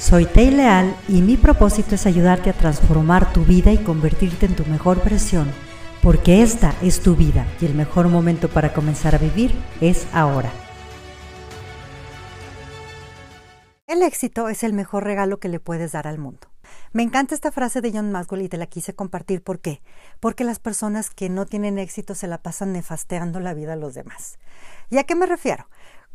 Soy Tei Leal y mi propósito es ayudarte a transformar tu vida y convertirte en tu mejor versión, porque esta es tu vida y el mejor momento para comenzar a vivir es ahora. El éxito es el mejor regalo que le puedes dar al mundo. Me encanta esta frase de John Maxwell y te la quise compartir. ¿Por qué? Porque las personas que no tienen éxito se la pasan nefasteando la vida a los demás. ¿Y a qué me refiero?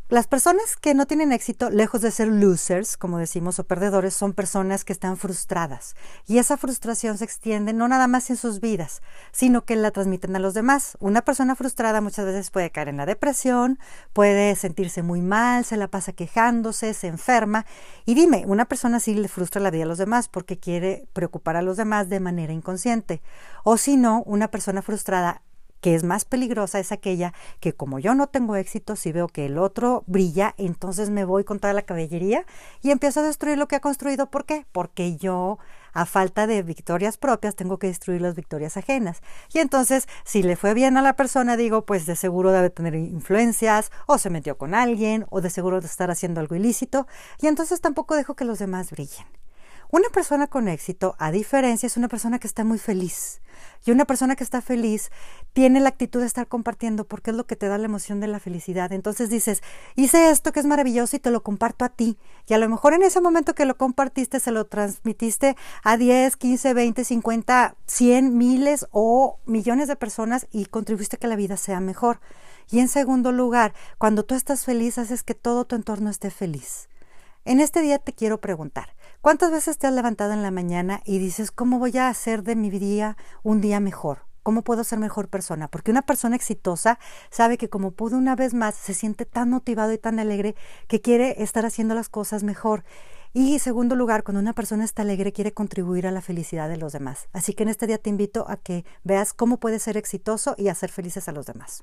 Las personas que no tienen éxito, lejos de ser losers, como decimos, o perdedores, son personas que están frustradas. Y esa frustración se extiende no nada más en sus vidas, sino que la transmiten a los demás. Una persona frustrada muchas veces puede caer en la depresión, puede sentirse muy mal, se la pasa quejándose, se enferma. Y dime, una persona sí le frustra la vida a los demás porque quiere preocupar a los demás de manera inconsciente. O si no, una persona frustrada que es más peligrosa es aquella que como yo no tengo éxito, si veo que el otro brilla, entonces me voy con toda la caballería y empiezo a destruir lo que ha construido. ¿Por qué? Porque yo, a falta de victorias propias, tengo que destruir las victorias ajenas. Y entonces, si le fue bien a la persona, digo, pues de seguro debe tener influencias, o se metió con alguien, o de seguro de estar haciendo algo ilícito, y entonces tampoco dejo que los demás brillen. Una persona con éxito, a diferencia, es una persona que está muy feliz. Y una persona que está feliz tiene la actitud de estar compartiendo porque es lo que te da la emoción de la felicidad. Entonces dices, hice esto que es maravilloso y te lo comparto a ti. Y a lo mejor en ese momento que lo compartiste, se lo transmitiste a 10, 15, 20, 50, 100, miles o millones de personas y contribuiste a que la vida sea mejor. Y en segundo lugar, cuando tú estás feliz, haces que todo tu entorno esté feliz. En este día te quiero preguntar, ¿cuántas veces te has levantado en la mañana y dices, ¿cómo voy a hacer de mi día un día mejor? ¿Cómo puedo ser mejor persona? Porque una persona exitosa sabe que como pudo una vez más, se siente tan motivado y tan alegre que quiere estar haciendo las cosas mejor. Y segundo lugar, cuando una persona está alegre, quiere contribuir a la felicidad de los demás. Así que en este día te invito a que veas cómo puedes ser exitoso y hacer felices a los demás.